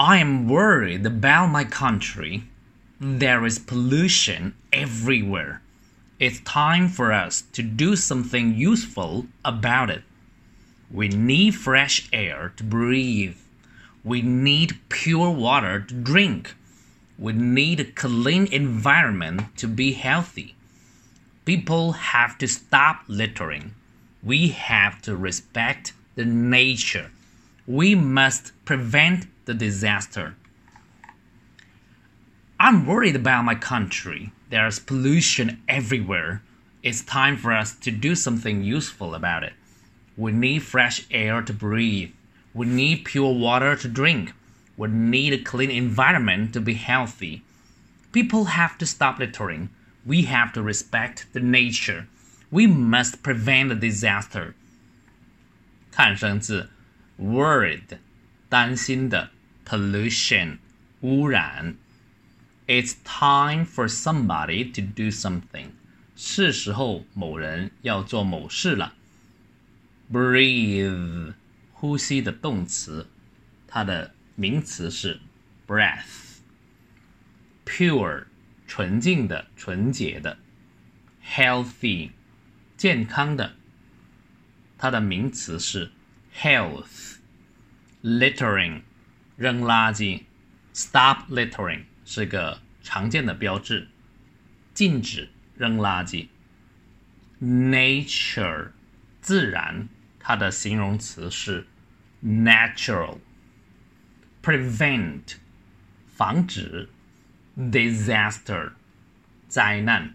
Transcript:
I am worried about my country. There is pollution everywhere. It's time for us to do something useful about it. We need fresh air to breathe. We need pure water to drink. We need a clean environment to be healthy. People have to stop littering. We have to respect the nature. We must prevent the disaster. I'm worried about my country. There's pollution everywhere. It's time for us to do something useful about it. We need fresh air to breathe. We need pure water to drink. We need a clean environment to be healthy. People have to stop littering. We have to respect the nature. We must prevent the disaster. 看生字 worried 担心的 pollution 污染 It's time for somebody to do something. 是时候某人要做某事了。Breathe，呼吸的动词，它的名词是 breath。Pure，纯净的、纯洁的。Healthy，健康的，它的名词是 health。Littering， 扔垃圾。Stop littering。是个常见的标志，禁止扔垃圾。Nature，自然，它的形容词是 natural。Prevent，防止。Disaster，灾难。